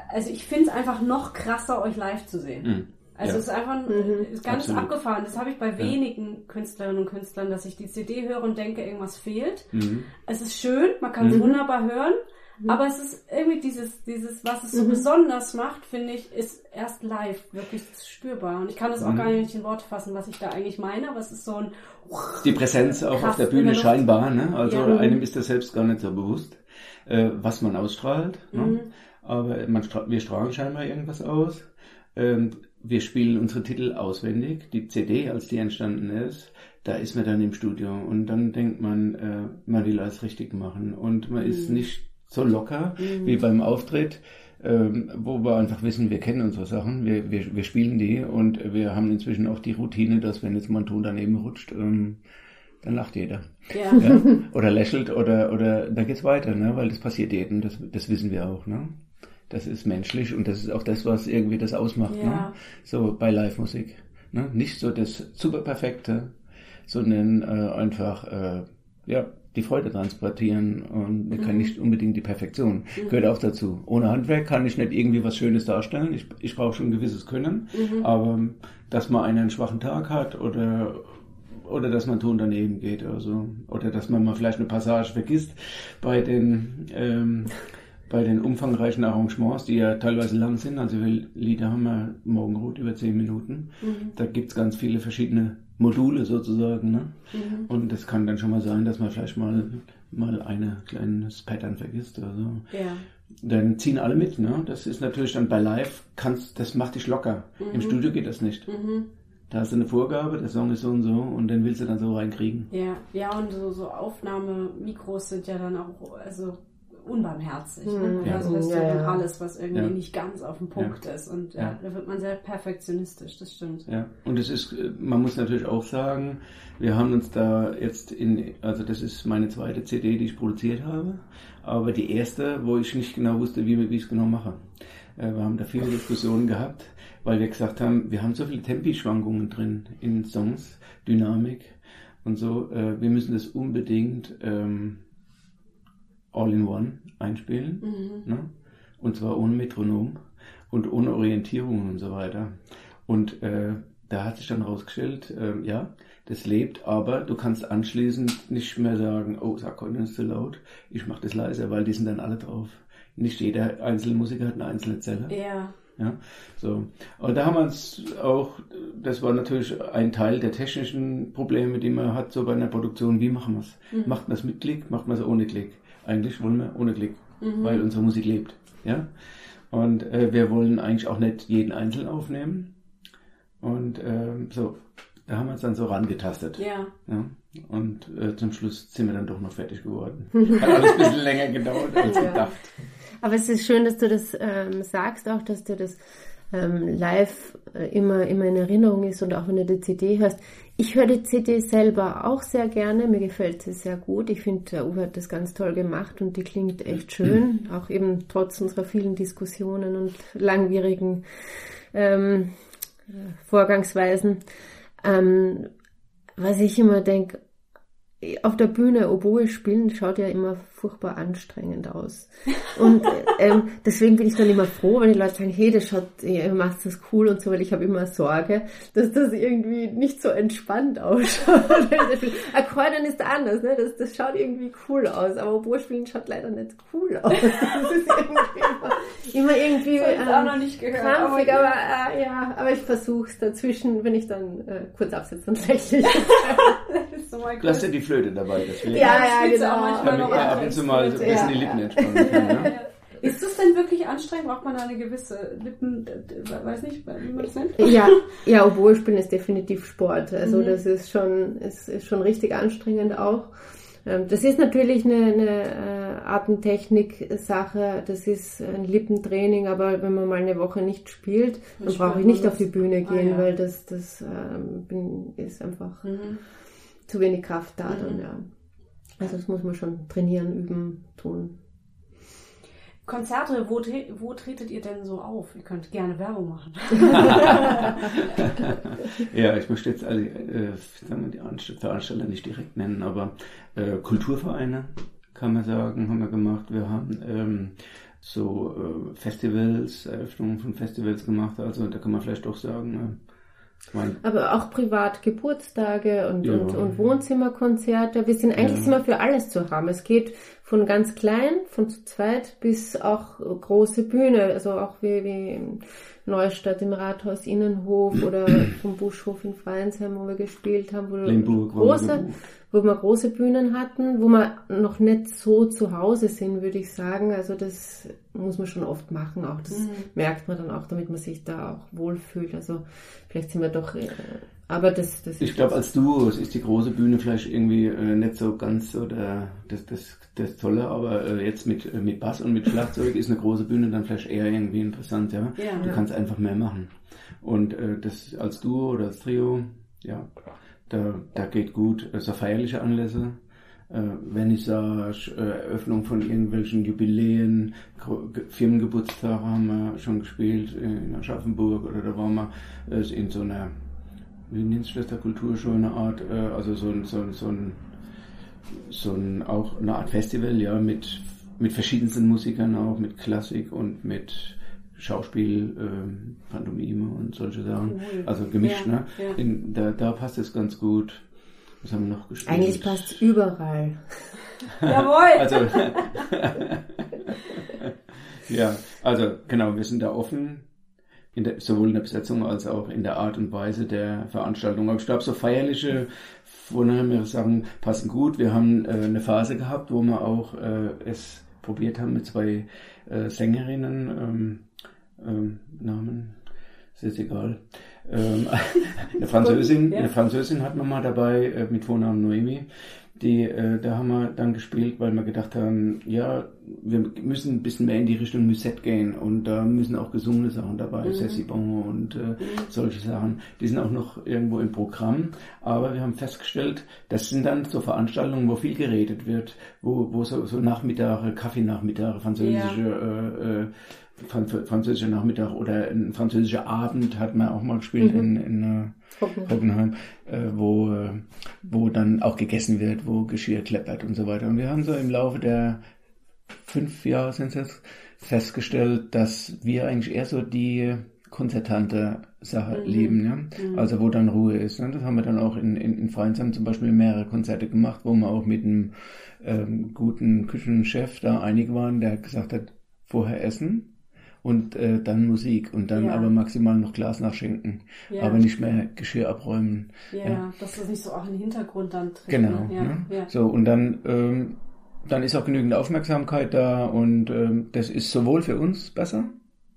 also ich finde es einfach noch krasser, euch live zu sehen. Mhm. Also ja. es ist einfach mhm. ist ganz Absolut. abgefahren. Das habe ich bei wenigen ja. Künstlerinnen und Künstlern, dass ich die CD höre und denke, irgendwas fehlt. Mhm. Es ist schön, man kann es mhm. wunderbar hören, mhm. aber es ist irgendwie dieses, dieses, was es so mhm. besonders macht, finde ich, ist erst live wirklich spürbar. Und ich kann das auch gar nicht in Worte fassen, was ich da eigentlich meine, aber es ist so ein Die Präsenz auch auf der Bühne scheinbar, ne? Also ja. einem ist das selbst gar nicht so bewusst, äh, was man ausstrahlt. Ne? Aber man wir strahlen scheinbar irgendwas aus. Ähm, wir spielen unsere Titel auswendig. Die CD, als die entstanden ist, da ist man dann im Studio und dann denkt man, äh, man will alles richtig machen und man mhm. ist nicht so locker mhm. wie beim Auftritt, ähm, wo wir einfach wissen, wir kennen unsere Sachen, wir, wir, wir spielen die und wir haben inzwischen auch die Routine, dass wenn jetzt mal ein Ton daneben rutscht, ähm, dann lacht jeder. Ja. ja. Oder lächelt oder, oder da geht's weiter, ne? weil das passiert jedem, das, das wissen wir auch. Ne? Das ist menschlich und das ist auch das, was irgendwie das ausmacht. Ne? Ja. Ne? So bei Live-Musik. Ne? Nicht so das super perfekte, sondern äh, einfach äh, ja die Freude transportieren und mhm. kann nicht unbedingt die Perfektion. Mhm. Gehört auch dazu. Ohne Handwerk kann ich nicht irgendwie was Schönes darstellen. Ich, ich brauche schon ein gewisses Können, mhm. aber dass man einen schwachen Tag hat oder oder dass man Ton daneben geht oder so. Oder dass man mal vielleicht eine Passage vergisst bei den ähm, bei den umfangreichen Arrangements, die ja teilweise lang sind, also wir Lieder haben wir Morgenrot über zehn Minuten, mhm. da gibt's ganz viele verschiedene Module sozusagen. Ne? Mhm. Und es kann dann schon mal sein, dass man vielleicht mal, mal ein kleines Pattern vergisst oder so. Ja. Dann ziehen alle mit. Ne? Das ist natürlich dann bei Live, kannst, das macht dich locker. Mhm. Im Studio geht das nicht. Mhm. Da hast du eine Vorgabe, der Song ist so und so und den willst du dann so reinkriegen. Ja, ja und so, so Aufnahmemikros sind ja dann auch, also unbarmherzig. Ne? Mhm. Ja. Also das ist ja, ja, alles, was irgendwie ja. nicht ganz auf dem Punkt ist. Und ja, da wird man sehr perfektionistisch, das stimmt. Ja, und es ist, man muss natürlich auch sagen, wir haben uns da jetzt in, also das ist meine zweite CD, die ich produziert habe, aber die erste, wo ich nicht genau wusste, wie, wie ich es genau mache. Äh, wir haben da viele Diskussionen gehabt, weil wir gesagt haben, wir haben so viele Tempi-Schwankungen drin in Songs, Dynamik und so. Äh, wir müssen das unbedingt ähm, All-in-One einspielen. Mhm. Ne? Und zwar ohne Metronom und ohne Orientierung und so weiter. Und äh, da hat sich dann rausgestellt, äh, ja, das lebt, aber du kannst anschließend nicht mehr sagen, oh, das Akkordeon ist zu laut, ich mache das leiser, weil die sind dann alle drauf. Nicht jeder einzelne Musiker hat eine einzelne Zelle. Ja. Ja, so. Und da haben wir uns auch, das war natürlich ein Teil der technischen Probleme, die man hat, so bei einer Produktion, wie machen wir es? Mhm. Macht man es mit Klick, macht man es ohne Klick? Eigentlich wollen wir ohne Klick, mhm. weil unsere Musik lebt. Ja? Und äh, wir wollen eigentlich auch nicht jeden einzeln aufnehmen. Und ähm, so, da haben wir uns dann so rangetastet. Ja. ja. Und äh, zum Schluss sind wir dann doch noch fertig geworden. Hat alles ein bisschen länger gedauert als ja. gedacht. Aber es ist schön, dass du das ähm, sagst, auch dass du das ähm, live äh, immer, immer in Erinnerung ist und auch wenn du die CD hörst. Ich höre die CD selber auch sehr gerne, mir gefällt sie sehr gut. Ich finde, der Uwe hat das ganz toll gemacht und die klingt echt schön, auch eben trotz unserer vielen Diskussionen und langwierigen ähm, Vorgangsweisen. Ähm, was ich immer denke, auf der Bühne Oboe spielen schaut ja immer furchtbar anstrengend aus. Und ähm, deswegen bin ich dann immer froh, wenn die Leute sagen, hey, das schaut, ihr macht das cool und so, weil ich habe immer Sorge, dass das irgendwie nicht so entspannt ausschaut. Akkordeon ist anders, ne? Das, das schaut irgendwie cool aus, aber Oboe spielen schaut leider nicht cool aus. Das ist irgendwie immer, immer irgendwie das ähm, auch noch nicht gehört, krampfig, aber, aber äh, ja, aber ich versuche es dazwischen, wenn ich dann äh, kurz absetze und lächle. So Lass dir die Flöte dabei. Deswegen. Ja, ja, genau. Damit er ab und zu mal ein bisschen ja, die Lippen entspannen kann. Ja? Ist das denn wirklich anstrengend? Braucht man da eine gewisse Lippen, weiß nicht, wie man das nennt? Ja, ja, obwohl Spielen ist definitiv Sport. Also mhm. das ist schon, ist, ist schon richtig anstrengend auch. Ähm, das ist natürlich eine, eine äh, Atemtechnik-Sache, das ist ein Lippentraining, aber wenn man mal eine Woche nicht spielt, dann brauche ich nicht auf die Bühne ah, gehen, ah, ja. weil das, das ähm, ist einfach mhm. Zu wenig Kraft da mhm. dann, ja. Also das muss man schon trainieren, üben, tun. Konzerte, wo, wo tretet ihr denn so auf? Ihr könnt gerne Werbung machen. ja, ich möchte jetzt alle, äh, sagen wir die Veranstalter nicht direkt nennen, aber äh, Kulturvereine, kann man sagen, haben wir gemacht. Wir haben ähm, so äh, Festivals, Eröffnungen von Festivals gemacht. Also da kann man vielleicht doch sagen, äh, aber auch privat Geburtstage und, ja. und, und, Wohnzimmerkonzerte. Wir sind eigentlich ja. immer für alles zu haben. Es geht von ganz klein, von zu zweit, bis auch große Bühne. Also auch wie, wie Neustadt im Rathaus Innenhof oder vom Buschhof in Freiensheim, wo wir gespielt haben, wo, Limburg, große, wo wir große Bühnen hatten, wo wir noch nicht so zu Hause sind, würde ich sagen. Also das muss man schon oft machen. Auch das mhm. merkt man dann auch, damit man sich da auch wohlfühlt. Also vielleicht sind wir doch äh, aber das, das Ich glaube, als Duo ist die große Bühne vielleicht irgendwie äh, nicht so ganz so der, das, das, das Tolle, aber äh, jetzt mit, äh, mit Bass und mit Schlagzeug ist eine große Bühne dann vielleicht eher irgendwie interessant, ja. ja du ja. kannst einfach mehr machen. Und äh, das als Duo oder als Trio, ja, da, da geht gut. So feierliche Anlässe, äh, wenn ich sage, äh, Eröffnung von irgendwelchen Jubiläen, Firmengeburtstage haben wir schon gespielt in Aschaffenburg oder da waren wir äh, in so einer wie nennt sich das der Kultur schon eine Art, äh, also so ein, so ein, so ein, so ein, auch eine Art Festival, ja, mit, mit verschiedensten Musikern auch, mit Klassik und mit Schauspiel, äh, Pantomime und solche Sachen. Cool. Also gemischt, ja, ne? Ja. In, da, da passt es ganz gut. Was haben wir noch gespielt? Eigentlich passt es überall. Jawohl! Also, ja, also genau, wir sind da offen in der, sowohl in der Besetzung als auch in der Art und Weise der Veranstaltung. Aber ich glaube, so feierliche vornehme Sachen passen gut. Wir haben äh, eine Phase gehabt, wo wir auch äh, es probiert haben mit zwei äh, Sängerinnen, ähm, ähm, Namen, ist jetzt egal. Ähm, eine Französin, eine Französin hat man mal dabei äh, mit Vornamen Noemi die, äh, da haben wir dann gespielt, weil wir gedacht haben, ja, wir müssen ein bisschen mehr in die Richtung Musette gehen und da müssen auch gesungene Sachen dabei, mhm. C'est bon und äh, mhm. solche Sachen. Die sind auch noch irgendwo im Programm, aber wir haben festgestellt, das sind dann so Veranstaltungen, wo viel geredet wird, wo, wo so, so Nachmittage, Kaffeenachmittage, französische ja. äh, äh, französischer Nachmittag oder ein französischer Abend hat man auch mal gespielt mhm. in, in äh, Hockenheim, äh, wo, äh, wo dann auch gegessen wird, wo Geschirr kleppert und so weiter. Und wir haben so im Laufe der fünf Jahre sind es jetzt festgestellt, dass wir eigentlich eher so die konzertante Sache mhm. leben, ja? Mhm. also wo dann Ruhe ist. Ne? Das haben wir dann auch in, in, in Freinsheim zum Beispiel mehrere Konzerte gemacht, wo wir auch mit einem ähm, guten Küchenchef da einig waren, der gesagt hat, vorher essen, und äh, dann Musik und dann ja. aber maximal noch Glas nachschenken, ja. aber nicht mehr Geschirr abräumen. Ja, ja. dass das nicht so auch in den Hintergrund dann tritt. Genau. Ne? So und dann ähm, dann ist auch genügend Aufmerksamkeit da und ähm, das ist sowohl für uns besser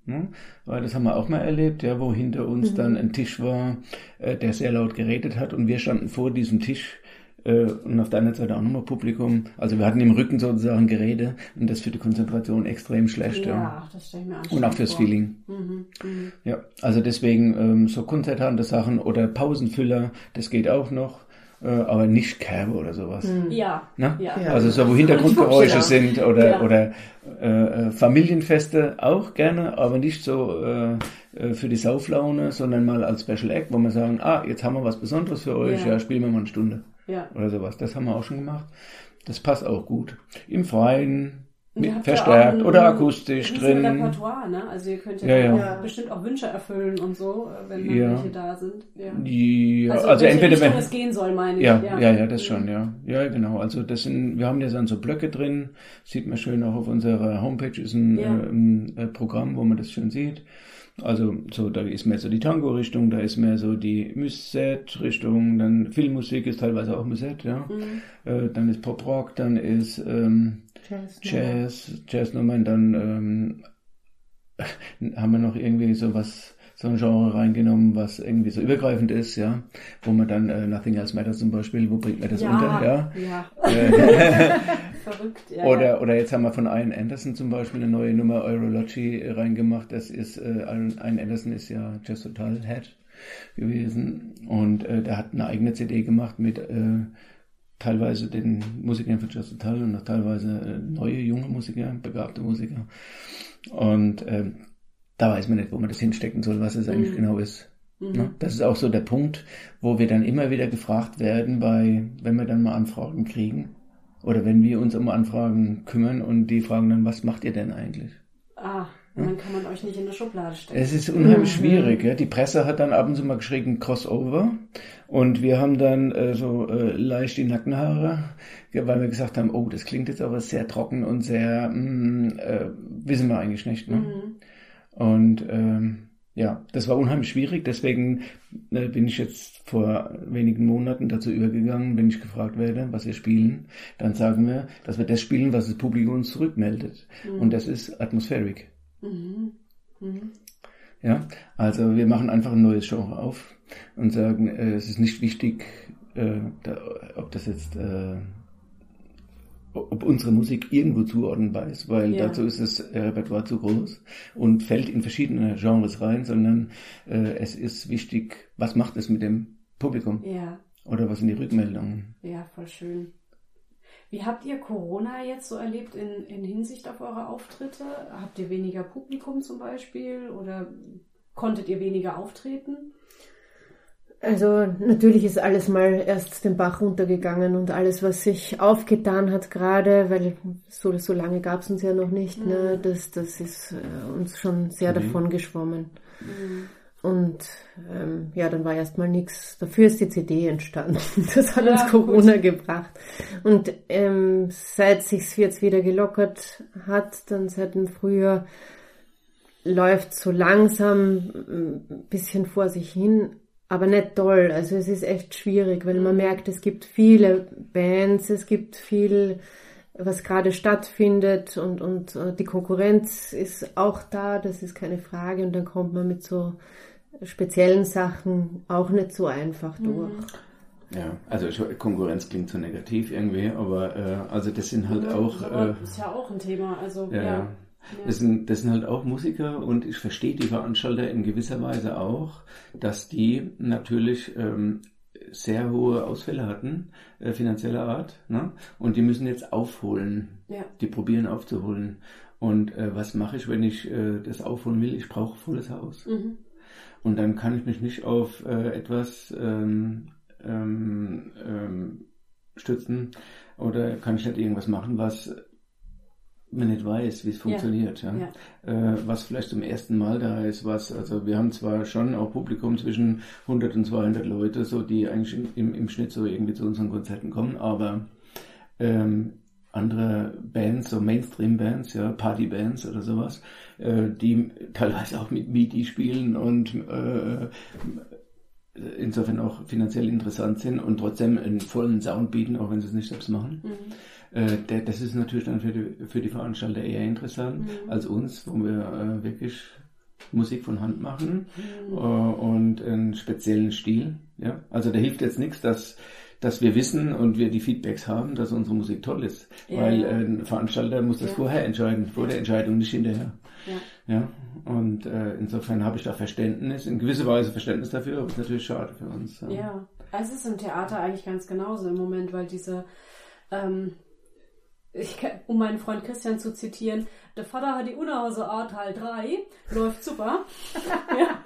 Ne? Weil das haben wir auch mal erlebt, ja, wo hinter uns mhm. dann ein Tisch war, äh, der sehr laut geredet hat und wir standen vor diesem Tisch äh, und auf der anderen Seite auch nochmal Publikum. Also wir hatten im Rücken sozusagen Gerede und das für die Konzentration extrem schlecht. Ja, ja. das stelle ich mir an. Und auch fürs vor. Feeling. Mhm. Mhm. Ja, also deswegen ähm, so konzertante Sachen oder Pausenfüller, das geht auch noch äh, aber nicht Kerbe oder sowas. Hm. Ja. Ja. Also so, wo Hintergrundgeräusche sind oder, ja. oder äh, Familienfeste auch gerne, aber nicht so äh, äh, für die Sauflaune, sondern mal als Special Act, wo wir sagen, ah, jetzt haben wir was Besonderes für euch, ja, ja spielen wir mal eine Stunde. Ja. Oder sowas. Das haben wir auch schon gemacht. Das passt auch gut. Im Freien, verstärkt ja oder akustisch drin. Repertoire, ne? Also ihr könnt ja, ja, ja, bestimmt auch Wünsche erfüllen und so, wenn dann welche da sind. Ja, ja also, also entweder wenn es gehen soll, meine ich. Ja, ja, ja, das schon, ja, ja, genau. Also das sind, wir haben ja dann so Blöcke drin, sieht man schön auch auf unserer Homepage ist ein, äh, ein äh, Programm, wo man das schön sieht. Also so, da ist mehr so die Tango-Richtung, da ist mehr so die Musette-Richtung, dann Filmmusik ist teilweise auch Musette, ja. Mhm. Äh, dann ist Pop-Rock, dann ist ähm, Jazz, Jazz, Jazznummern, dann ähm, haben wir noch irgendwie so was so ein Genre reingenommen, was irgendwie so übergreifend ist, ja, wo man dann äh, Nothing Else Matters zum Beispiel, wo bringt man das ja, unter, ja? ja. Äh, Verrückt, ja. Oder, oder jetzt haben wir von Ian Anderson zum Beispiel eine neue Nummer Eurology reingemacht. Das ist, äh, Ian Anderson ist ja Jazz Total Head gewesen und äh, der hat eine eigene CD gemacht mit äh, teilweise den Musikern von Jazz Total und auch teilweise äh, neue junge Musiker, begabte Musiker. Und äh, da weiß man nicht, wo man das hinstecken soll, was es eigentlich mhm. genau ist. Mhm. Ne? Das ist auch so der Punkt, wo wir dann immer wieder gefragt werden, bei, wenn wir dann mal Anfragen kriegen oder wenn wir uns um Anfragen kümmern und die fragen dann, was macht ihr denn eigentlich? Ah, und dann kann man euch nicht in der Schublade stecken. Es ist unheimlich mhm. schwierig. Ja. Die Presse hat dann ab und zu mal geschrieben Crossover und wir haben dann äh, so äh, leicht die Nackenhaare, weil wir gesagt haben, oh, das klingt jetzt aber sehr trocken und sehr, mh, mm, äh, wissen wir eigentlich nicht. Ne? Mhm. Und ähm, ja, das war unheimlich schwierig. Deswegen äh, bin ich jetzt vor wenigen Monaten dazu übergegangen, wenn ich gefragt werde, was wir spielen, dann sagen wir, dass wir das spielen, was das Publikum uns zurückmeldet. Mhm. Und das ist Atmospheric. Mhm. Mhm. Ja, also wir machen einfach ein neues Genre auf und sagen, äh, es ist nicht wichtig, äh, da, ob das jetzt äh, ob unsere Musik irgendwo zuordnenbar ist, weil ja. dazu ist das Repertoire zu groß und fällt in verschiedene Genres rein, sondern äh, es ist wichtig, was macht es mit dem Publikum? Ja. Oder was sind die Rückmeldungen? Ja, voll schön. Wie habt ihr Corona jetzt so erlebt in, in Hinsicht auf eure Auftritte? Habt ihr weniger Publikum zum Beispiel oder konntet ihr weniger auftreten? Also natürlich ist alles mal erst den Bach runtergegangen und alles, was sich aufgetan hat gerade, weil so, so lange gab es uns ja noch nicht, ne, mhm. ne, das, das ist äh, uns schon sehr mhm. davon geschwommen. Mhm. Und ähm, ja, dann war erstmal nichts. Dafür ist die CD entstanden. Das hat ja, uns Corona gut. gebracht. Und ähm, seit sich's jetzt wieder gelockert hat, dann seit dem Frühjahr läuft so langsam ein bisschen vor sich hin, aber nicht toll. Also es ist echt schwierig, weil man merkt, es gibt viele Bands, es gibt viel, was gerade stattfindet und, und äh, die Konkurrenz ist auch da, das ist keine Frage. Und dann kommt man mit so speziellen Sachen auch nicht so einfach mhm. durch. Ja, also Konkurrenz klingt so negativ irgendwie, aber äh, also das sind halt ja, auch. Äh, ist ja auch ein Thema. Also ja, ja. Das, sind, das sind halt auch Musiker und ich verstehe die Veranstalter in gewisser Weise auch, dass die natürlich ähm, sehr hohe Ausfälle hatten, äh, finanzieller Art, ne? und die müssen jetzt aufholen. Ja. Die probieren aufzuholen. Und äh, was mache ich, wenn ich äh, das aufholen will? Ich brauche volles Haus. Mhm. Und dann kann ich mich nicht auf äh, etwas ähm, ähm, ähm, stützen oder kann ich nicht irgendwas machen, was man nicht weiß, wie es funktioniert. Ja. ja. Äh, was vielleicht zum ersten Mal da ist, was, also wir haben zwar schon auch Publikum zwischen 100 und 200 Leute, so die eigentlich im, im Schnitt so irgendwie zu unseren Konzerten kommen, aber ähm, andere Bands, so Mainstream-Bands, ja, Party-Bands oder sowas, äh, die teilweise auch mit MIDI spielen und äh, insofern auch finanziell interessant sind und trotzdem einen vollen Sound bieten, auch wenn sie es nicht selbst machen. Mhm. Äh, das ist natürlich dann für die, für die Veranstalter eher interessant mhm. als uns, wo wir äh, wirklich Musik von Hand machen mhm. und einen speziellen Stil. Ja? Also da hilft jetzt nichts, dass dass wir wissen und wir die Feedbacks haben, dass unsere Musik toll ist. Ja. Weil ein Veranstalter muss das ja. vorher entscheiden, vor der Entscheidung, nicht hinterher. Ja. Ja? Und äh, insofern habe ich da Verständnis, in gewisser Weise Verständnis dafür, aber es ist natürlich schade für uns. Ja. ja, es ist im Theater eigentlich ganz genauso im Moment, weil diese ähm, ich, um meinen Freund Christian zu zitieren, der Vater hat die Unerhause A Teil 3, läuft super. ja,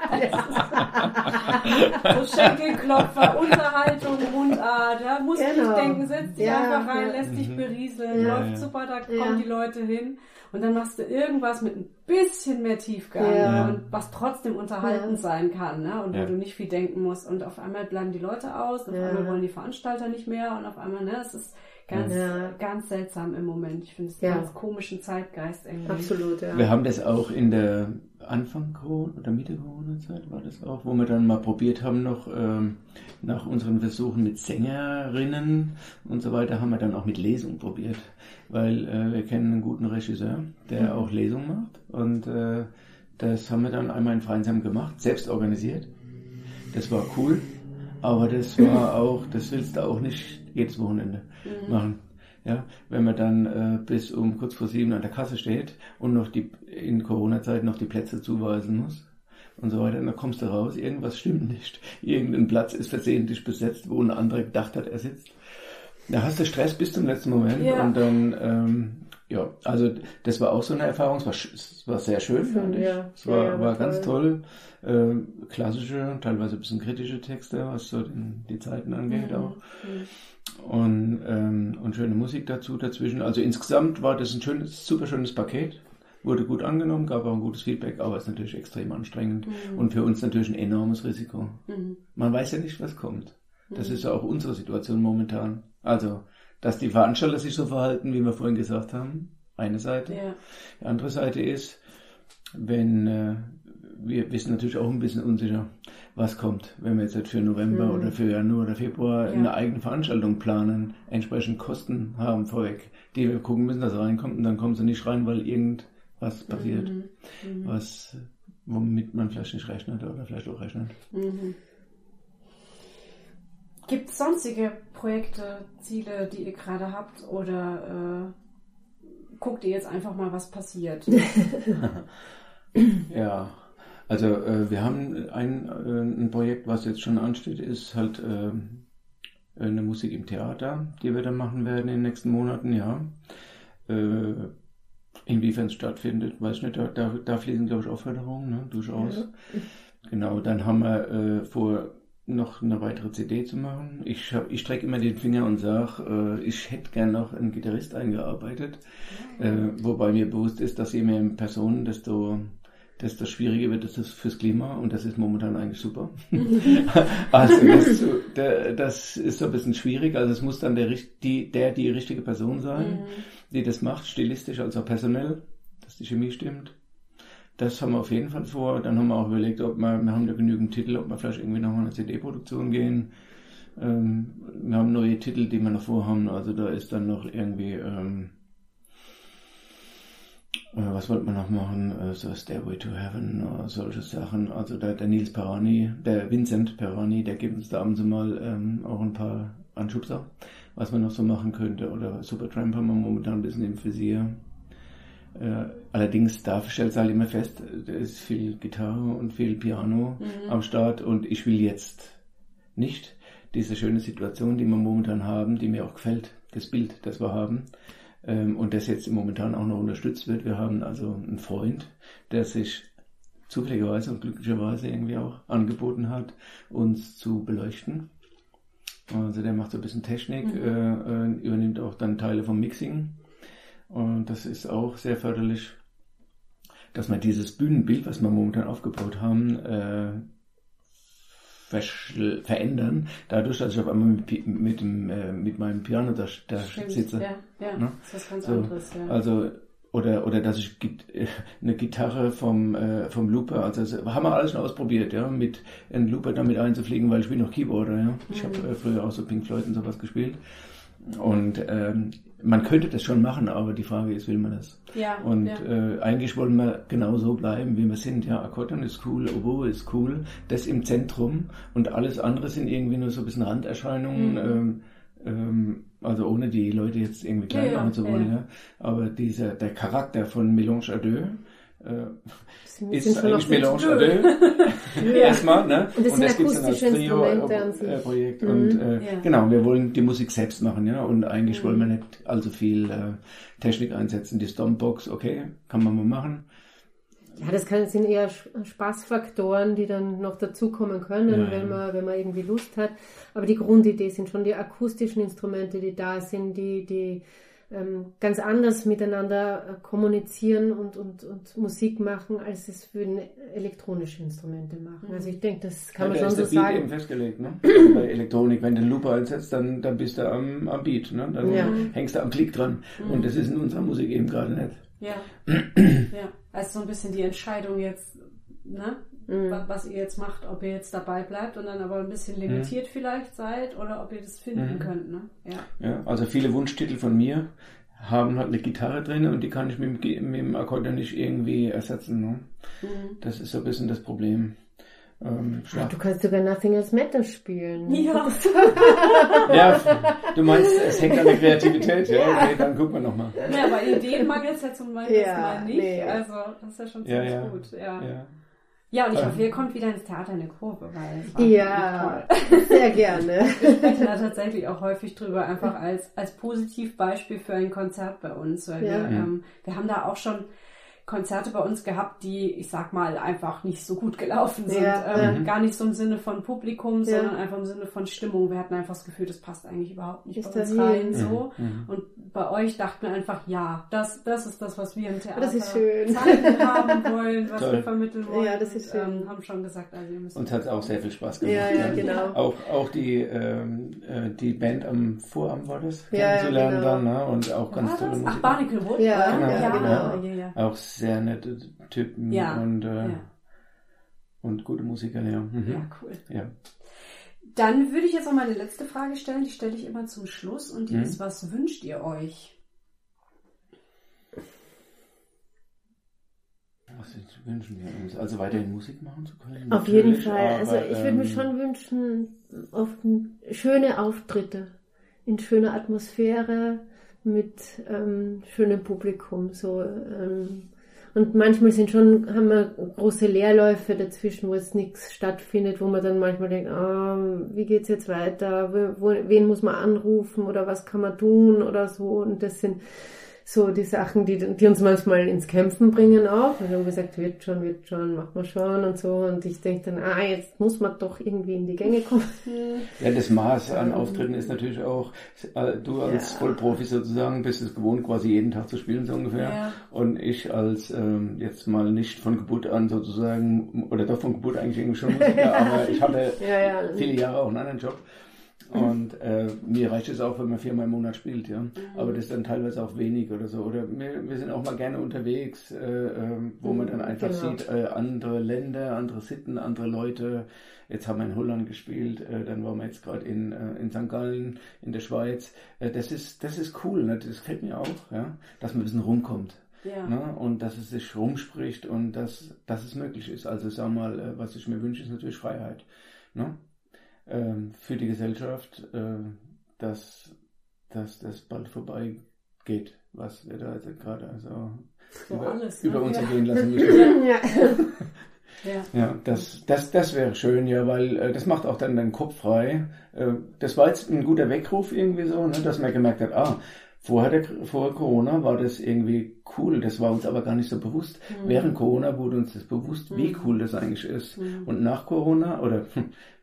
so Schenkelklopfer, Unterhaltung, Mundart, ja, muss genau. nicht denken, setz dich ja, einfach rein, ja. lässt dich mhm. berieseln, ja, läuft super, da kommen die Leute hin. Und dann machst du irgendwas mit ein bisschen mehr Tiefgang und was trotzdem unterhaltend sein kann, ne? Und wo du nicht viel denken musst. Und auf einmal bleiben die Leute aus, auf einmal wollen die Veranstalter nicht mehr und auf einmal, ne, es ist Ganz, ja. ganz seltsam im Moment. Ich finde es ja. ganz komischen Zeitgeist irgendwie. Absolut, ja. Wir haben das auch in der Anfang Corona oder Mitte Corona-Zeit war das auch, wo wir dann mal probiert haben, noch ähm, nach unseren Versuchen mit Sängerinnen und so weiter, haben wir dann auch mit Lesung probiert. Weil äh, wir kennen einen guten Regisseur, der mhm. auch Lesung macht. Und äh, das haben wir dann einmal in Freinsam gemacht, selbst organisiert. Das war cool. Aber das war auch, das willst du auch nicht jedes Wochenende mhm. machen. Ja, wenn man dann äh, bis um kurz vor sieben an der Kasse steht und noch die in Corona-Zeit noch die Plätze zuweisen muss und so weiter, dann kommst du raus, irgendwas stimmt nicht. Irgendein Platz ist versehentlich besetzt, wo ein anderer gedacht hat, er sitzt. Da hast du Stress bis zum letzten Moment ja. und dann, ähm, ja, also das war auch so eine Erfahrung. Es war, es war sehr schön, fand ich. Ja. Es war, ja, war toll. ganz toll. Äh, klassische, teilweise ein bisschen kritische Texte, was so den, die Zeiten angeht mhm. auch. Mhm und, ähm, und schöne Musik dazu dazwischen. Also insgesamt war das ein schönes, super schönes Paket. Wurde gut angenommen, gab auch ein gutes Feedback, aber ist natürlich extrem anstrengend mhm. und für uns natürlich ein enormes Risiko. Mhm. Man weiß ja nicht, was kommt. Das mhm. ist ja auch unsere Situation momentan. Also, dass die Veranstalter sich so verhalten, wie wir vorhin gesagt haben, eine Seite. Ja. Die andere Seite ist, wenn äh, wir, sind natürlich auch ein bisschen unsicher, was kommt, wenn wir jetzt für November mhm. oder für Januar oder Februar ja. eine eigene Veranstaltung planen, entsprechend Kosten haben vorweg, die wir gucken müssen, dass er reinkommt und dann kommen sie nicht rein, weil irgendwas passiert, mhm. Mhm. was womit man vielleicht nicht rechnet oder vielleicht auch rechnet. Mhm. Gibt es sonstige Projekte, Ziele, die ihr gerade habt oder äh, guckt ihr jetzt einfach mal, was passiert? ja, also äh, wir haben ein, äh, ein Projekt, was jetzt schon ansteht, ist halt äh, eine Musik im Theater, die wir dann machen werden in den nächsten Monaten, ja. Äh, inwiefern es stattfindet, weiß ich nicht, da, da, da fließen, glaube ich, auch Förderungen, ne? durchaus. Ja. Genau, dann haben wir äh, vor, noch eine weitere CD zu machen. Ich, ich strecke immer den Finger und sage, äh, ich hätte gern noch einen Gitarrist eingearbeitet, äh, wobei mir bewusst ist, dass je mehr Personen, desto desto schwieriger wird es fürs Klima und das ist momentan eigentlich super. also das, das, ist so ein bisschen schwierig. Also es muss dann der, die, der die richtige Person sein, mhm. die das macht, stilistisch als auch personell, dass die Chemie stimmt. Das haben wir auf jeden Fall vor. Dann haben wir auch überlegt, ob wir, wir haben ja genügend Titel, ob wir vielleicht irgendwie nochmal eine CD-Produktion gehen. Ähm, wir haben neue Titel, die wir noch vorhaben. Also da ist dann noch irgendwie ähm, äh, was wollte man noch machen? Äh, so Stairway to Heaven oder solche Sachen. Also der, der Nils Perani, der Vincent Perani, der gibt uns da abends mal ähm, auch ein paar Anschubser, was man noch so machen könnte. Oder Supertramp haben wir momentan ein bisschen im Visier. Äh, allerdings da stellt es halt immer fest, da ist viel Gitarre und viel Piano mhm. am Start und ich will jetzt nicht diese schöne Situation, die wir momentan haben, die mir auch gefällt, das Bild, das wir haben, ähm, und das jetzt momentan auch noch unterstützt wird. Wir haben also einen Freund, der sich zufälligerweise und glücklicherweise irgendwie auch angeboten hat, uns zu beleuchten. Also der macht so ein bisschen Technik, mhm. äh, äh übernimmt auch dann Teile vom Mixing. Und das ist auch sehr förderlich, dass man dieses Bühnenbild, was wir momentan aufgebaut haben, äh, verändern, dadurch, dass ich auf einmal mit, mit, dem, äh, mit meinem Piano da, da sitze. Ja, ja, ne? das ist was ganz so, anderes. Ja. Also, oder, oder dass ich eine Gitarre vom, äh, vom Looper, also haben wir alles schon ausprobiert, ja, mit einem Looper damit einzufliegen, weil ich bin noch Keyboarder, ja. Ich mhm. habe äh, früher auch so Pink Floyd und sowas gespielt. Und ähm, man könnte das schon machen, aber die Frage ist, will man das? Ja. Und ja. Äh, eigentlich wollen wir genau so bleiben, wie wir sind. Ja, Akkordeon ist cool, Oboe ist cool, das im Zentrum und alles andere sind irgendwie nur so ein bisschen Randerscheinungen. Mhm. Ähm, ähm, also ohne die Leute jetzt irgendwie klein machen zu wollen. Ja. Aber dieser, der Charakter von Mélange à deux, äh, ist eigentlich Mélange à deux. Erstmal, ne? Und das, und das gibt es dann als Trio-Projekt. Äh, und äh, ja. genau, wir wollen die Musik selbst machen, ja. Und eigentlich mhm. wollen wir nicht allzu viel äh, Technik einsetzen. Die Stompbox, okay, kann man mal machen. Ja, das kann, sind eher Spaßfaktoren, die dann noch dazukommen können, ja, wenn, man, wenn man irgendwie Lust hat. Aber die Grundidee sind schon die akustischen Instrumente, die da sind, die, die ähm, ganz anders miteinander äh, kommunizieren und, und, und Musik machen, als es würden elektronische Instrumente machen. Also ich denke, das kann ja, man schon so sagen. Beat eben festgelegt, ne? Also bei Elektronik, wenn du den Looper einsetzt, dann, dann bist du am, am Beat, ne? Dann ja. hängst du am Klick dran. Mhm. Und das ist in unserer Musik eben gerade nicht. Ja. ja. Also so ein bisschen die Entscheidung jetzt, ne? Mhm. Was ihr jetzt macht, ob ihr jetzt dabei bleibt und dann aber ein bisschen limitiert mhm. vielleicht seid oder ob ihr das finden mhm. könnt, ne? Ja. ja. Also viele Wunschtitel von mir haben halt eine Gitarre drin und die kann ich mit dem, mit dem Akkordeon nicht irgendwie ersetzen. Ne? Mhm. Das ist so ein bisschen das Problem. Ähm, Ach, du kannst sogar Nothing Else Matter spielen. Ja. ja, du meinst, es hängt an der Kreativität, ja? Okay, dann gucken wir nochmal. Ja, aber Ideen mangelt es ja zum Beispiel ja, mal nicht. Nee. Also, das ist ja schon ziemlich ja, ja. gut. Ja. Ja. Und ich hoffe, ihr kommt wieder ins Theater in der Kurve, weil ja, sehr gerne. Wir sprechen da tatsächlich auch häufig drüber, einfach als, als Positivbeispiel für ein Konzert bei uns. Weil ja. wir, ähm, wir haben da auch schon Konzerte bei uns gehabt, die, ich sag mal, einfach nicht so gut gelaufen sind. Ja, ähm, ja. Gar nicht so im Sinne von Publikum, ja. sondern einfach im Sinne von Stimmung. Wir hatten einfach das Gefühl, das passt eigentlich überhaupt nicht ist bei uns rein. So. Mhm. Und bei euch dachten wir einfach, ja, das, das ist das, was wir im Theater zeigen haben wollen, was Toll. wir vermitteln wollen. Ja, das ist schön. Und, ähm, haben schon gesagt, also ihr müsst. Uns hat auch sehr viel Spaß gemacht. Ja, ja, genau. Auch, auch die, ähm, äh, die Band am Vorabend war das, ja, kennenzulernen genau. dann, ne? Und auch ganz tolle Musik. Ach, Barnacle Wood? Ja, genau. Ja, genau. Auch sehr nette Typen ja. Und, äh, ja. und gute Musiker, ja. Mhm. Ja, cool. Ja. Dann würde ich jetzt noch meine letzte Frage stellen, die stelle ich immer zum Schluss und die mhm. ist, was wünscht ihr euch? Was wünschen wir uns? Also weiterhin Musik machen zu können? Auf jeden Fall. Aber, also ich würde ähm, mir schon wünschen, oft schöne Auftritte in schöner Atmosphäre mit ähm, schönem Publikum. So ähm, und manchmal sind schon, haben wir große Leerläufe dazwischen, wo jetzt nichts stattfindet, wo man dann manchmal denkt, ah, wie geht's jetzt weiter? Wo, wen muss man anrufen oder was kann man tun oder so. Und das sind so die Sachen, die, die uns manchmal ins Kämpfen bringen auch. Wir haben gesagt, wird schon, wird schon, machen wir schon und so. Und ich denke dann, ah, jetzt muss man doch irgendwie in die Gänge kommen. Ja, das Maß an Auftritten ist natürlich auch, äh, du als ja. Vollprofi sozusagen bist es gewohnt, quasi jeden Tag zu spielen, so ungefähr. Ja. Und ich als ähm, jetzt mal nicht von Geburt an sozusagen, oder doch von Geburt eigentlich irgendwie schon Musiker, aber ich hatte ja, viele Jahre auch einen anderen Job. Und äh, mir reicht es auch, wenn man viermal im Monat spielt, ja. Mhm. Aber das ist dann teilweise auch wenig oder so. Oder wir, wir sind auch mal gerne unterwegs, äh, äh, wo man dann einfach genau. sieht, äh, andere Länder, andere Sitten, andere Leute. Jetzt haben wir in Holland gespielt, äh, dann waren wir jetzt gerade in, äh, in St. Gallen, in der Schweiz. Äh, das ist, das ist cool, ne? das gefällt mir auch, ja, dass man ein bisschen rumkommt. Ja. Ne? Und dass es sich rumspricht und dass, dass es möglich ist. Also sag mal, äh, was ich mir wünsche, ist natürlich Freiheit. Ne? Ähm, für die Gesellschaft, äh, dass, dass das bald vorbei geht, was wir da jetzt gerade also so über, alles, ne? über uns ergehen lassen müssen. ja. Ja. ja, das, das, das wäre schön, ja, weil äh, das macht auch dann deinen Kopf frei. Äh, das war jetzt ein guter Weckruf irgendwie so, ne, dass man gemerkt hat, ah, vorher der, vor Corona war das irgendwie cool, das war uns aber gar nicht so bewusst. Mhm. Während Corona wurde uns das bewusst, wie mhm. cool das eigentlich ist. Mhm. Und nach Corona, oder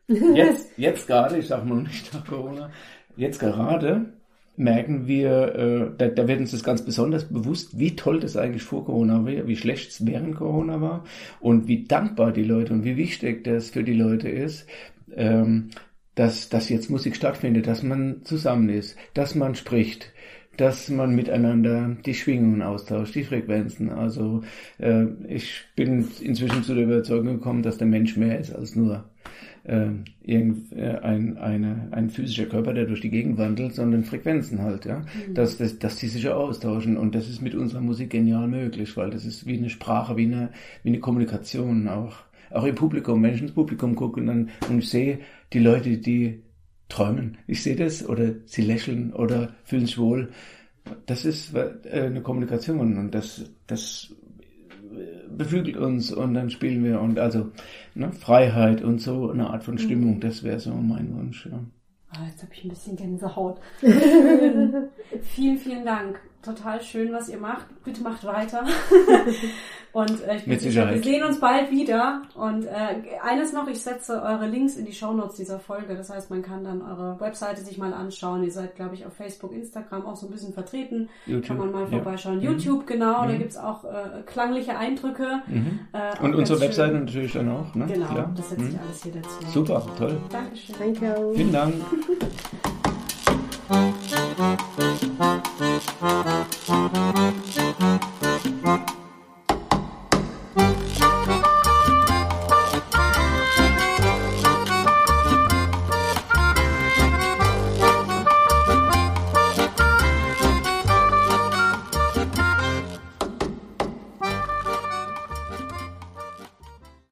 Jetzt, jetzt gerade, ich sage mal nicht nach Corona, jetzt gerade merken wir, äh, da, da wird uns das ganz besonders bewusst, wie toll das eigentlich vor Corona war, wie schlecht es während Corona war und wie dankbar die Leute und wie wichtig das für die Leute ist, ähm, dass, dass jetzt Musik stattfindet, dass man zusammen ist, dass man spricht, dass man miteinander die Schwingungen austauscht, die Frequenzen. Also äh, ich bin inzwischen zu der Überzeugung gekommen, dass der Mensch mehr ist als nur äh, irgend, äh, ein, eine, ein physischer Körper, der durch die Gegend wandelt, sondern Frequenzen halt, ja. Mhm. Dass, dass, dass die sich ja austauschen und das ist mit unserer Musik genial möglich, weil das ist wie eine Sprache, wie eine, wie eine Kommunikation auch. Auch im Publikum, wenn ich ins Publikum gucke und, dann, und ich sehe die Leute, die träumen. Ich sehe das oder sie lächeln oder fühlen sich wohl. Das ist äh, eine Kommunikation und das, das beflügelt uns und dann spielen wir und also ne, Freiheit und so eine Art von Stimmung, das wäre so mein Wunsch. Ja. Oh, jetzt habe ich ein bisschen Gänsehaut. vielen, vielen Dank. Total schön, was ihr macht. Bitte macht weiter. Und äh, ich bin sicher, wir sehen uns bald wieder. Und äh, eines noch, ich setze eure Links in die Shownotes dieser Folge. Das heißt, man kann dann eure Webseite sich mal anschauen. Ihr seid, glaube ich, auf Facebook, Instagram auch so ein bisschen vertreten. YouTube, kann man mal vorbeischauen. Ja. YouTube, mhm. genau, mhm. da gibt's auch äh, klangliche Eindrücke. Mhm. Äh, Und unsere Webseite natürlich dann auch. Ne? Genau, Klar. das setze ich mhm. alles hier dazu. Super, toll. Dankeschön. Danke. Vielen Dank. Thank you.